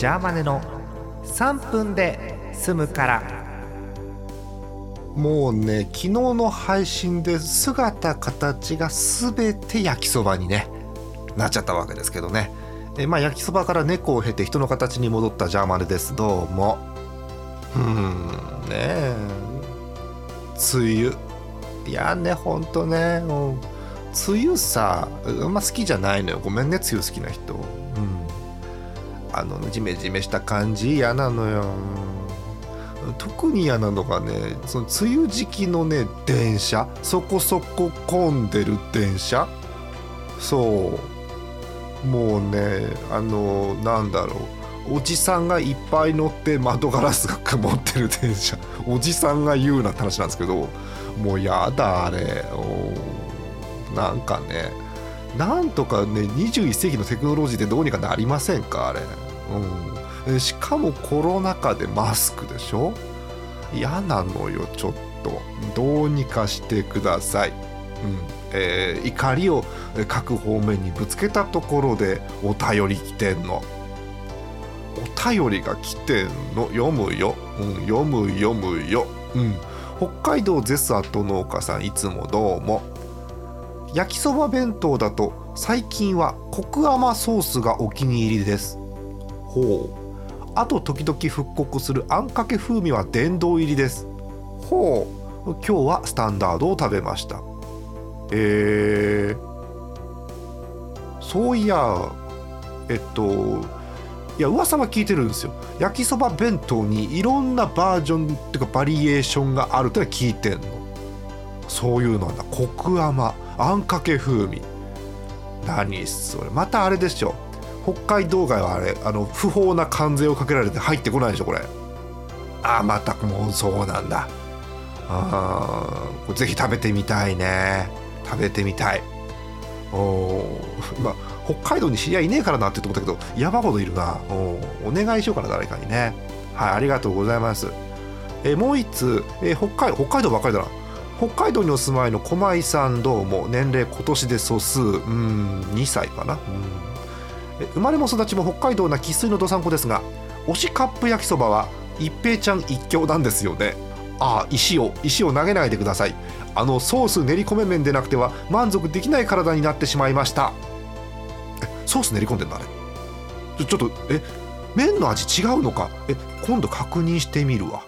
ジャーマネの3分で済むから。もうね昨日の配信で姿形が全て焼きそばにねなっちゃったわけですけどね。えまあ焼きそばから猫を経て人の形に戻ったジャーマネです。どうも。うんねえ。梅雨。いやねほんとね、うん、梅雨さあんま好きじゃないのよ。ごめんね梅雨好きな人。あのジメジメした感じ嫌なのよ。特に嫌なのがねその梅雨時期のね電車。そこそこ混んでる電車。そう。もうねあのなんだろう。おじさんがいっぱい乗って窓ガラスが曇ってる電車。おじさんが言うなって話なんですけどもうやだあれ。なんかねなんとかね21世紀のテクノロジーでどうにかなりませんかあれ、うん、しかもコロナ禍でマスクでしょ？嫌なのよちょっと。どうにかしてください、うん。えー、怒りを各方面にぶつけたところでお便り来てんの。お便りが来てんの？読むよ、うん、読む読むよ、うん、北海道ゼスアット農家さんいつもどうも。焼きそば弁当だと最近はコク甘ソースがお気に入りです。ほう。あと時々復刻するあんかけ風味は殿堂入りです。ほう。今日はスタンダードを食べました。えー、そういやえっといや噂は聞いてるんですよ。焼きそば弁当にいろんなバージョンっていうかバリエーションがあるってのは聞いてんの。そういうのなんだコク甘あんかけ風味。何それ。またあれでしょ北海道外はあれあの不法な関税をかけられて入ってこないでしょこれ。あまたもうそうなんだ。あぜひ食べてみたいね。食べてみたい。お まあ北海道に知り合いいねえからなって思ったけど山ほどいるな。おお願いしようかな誰かにね。はいありがとうございます。えもう一つ、え北海北海道ばっかりだな。北海道にお住まいの駒井さんどうも。年齢今年で素数。うん2歳かな。うん。生まれも育ちも北海道な生粋のどさんこですが推しカップ焼きそばは一平ちゃん一強なんですよね。ああ石を石を投げないでください。あのソース練り込め麺でなくては満足できない体になってしまいました。ソース練り込んでんだあれちょっとえ麺の味違うのか？え今度確認してみるわ。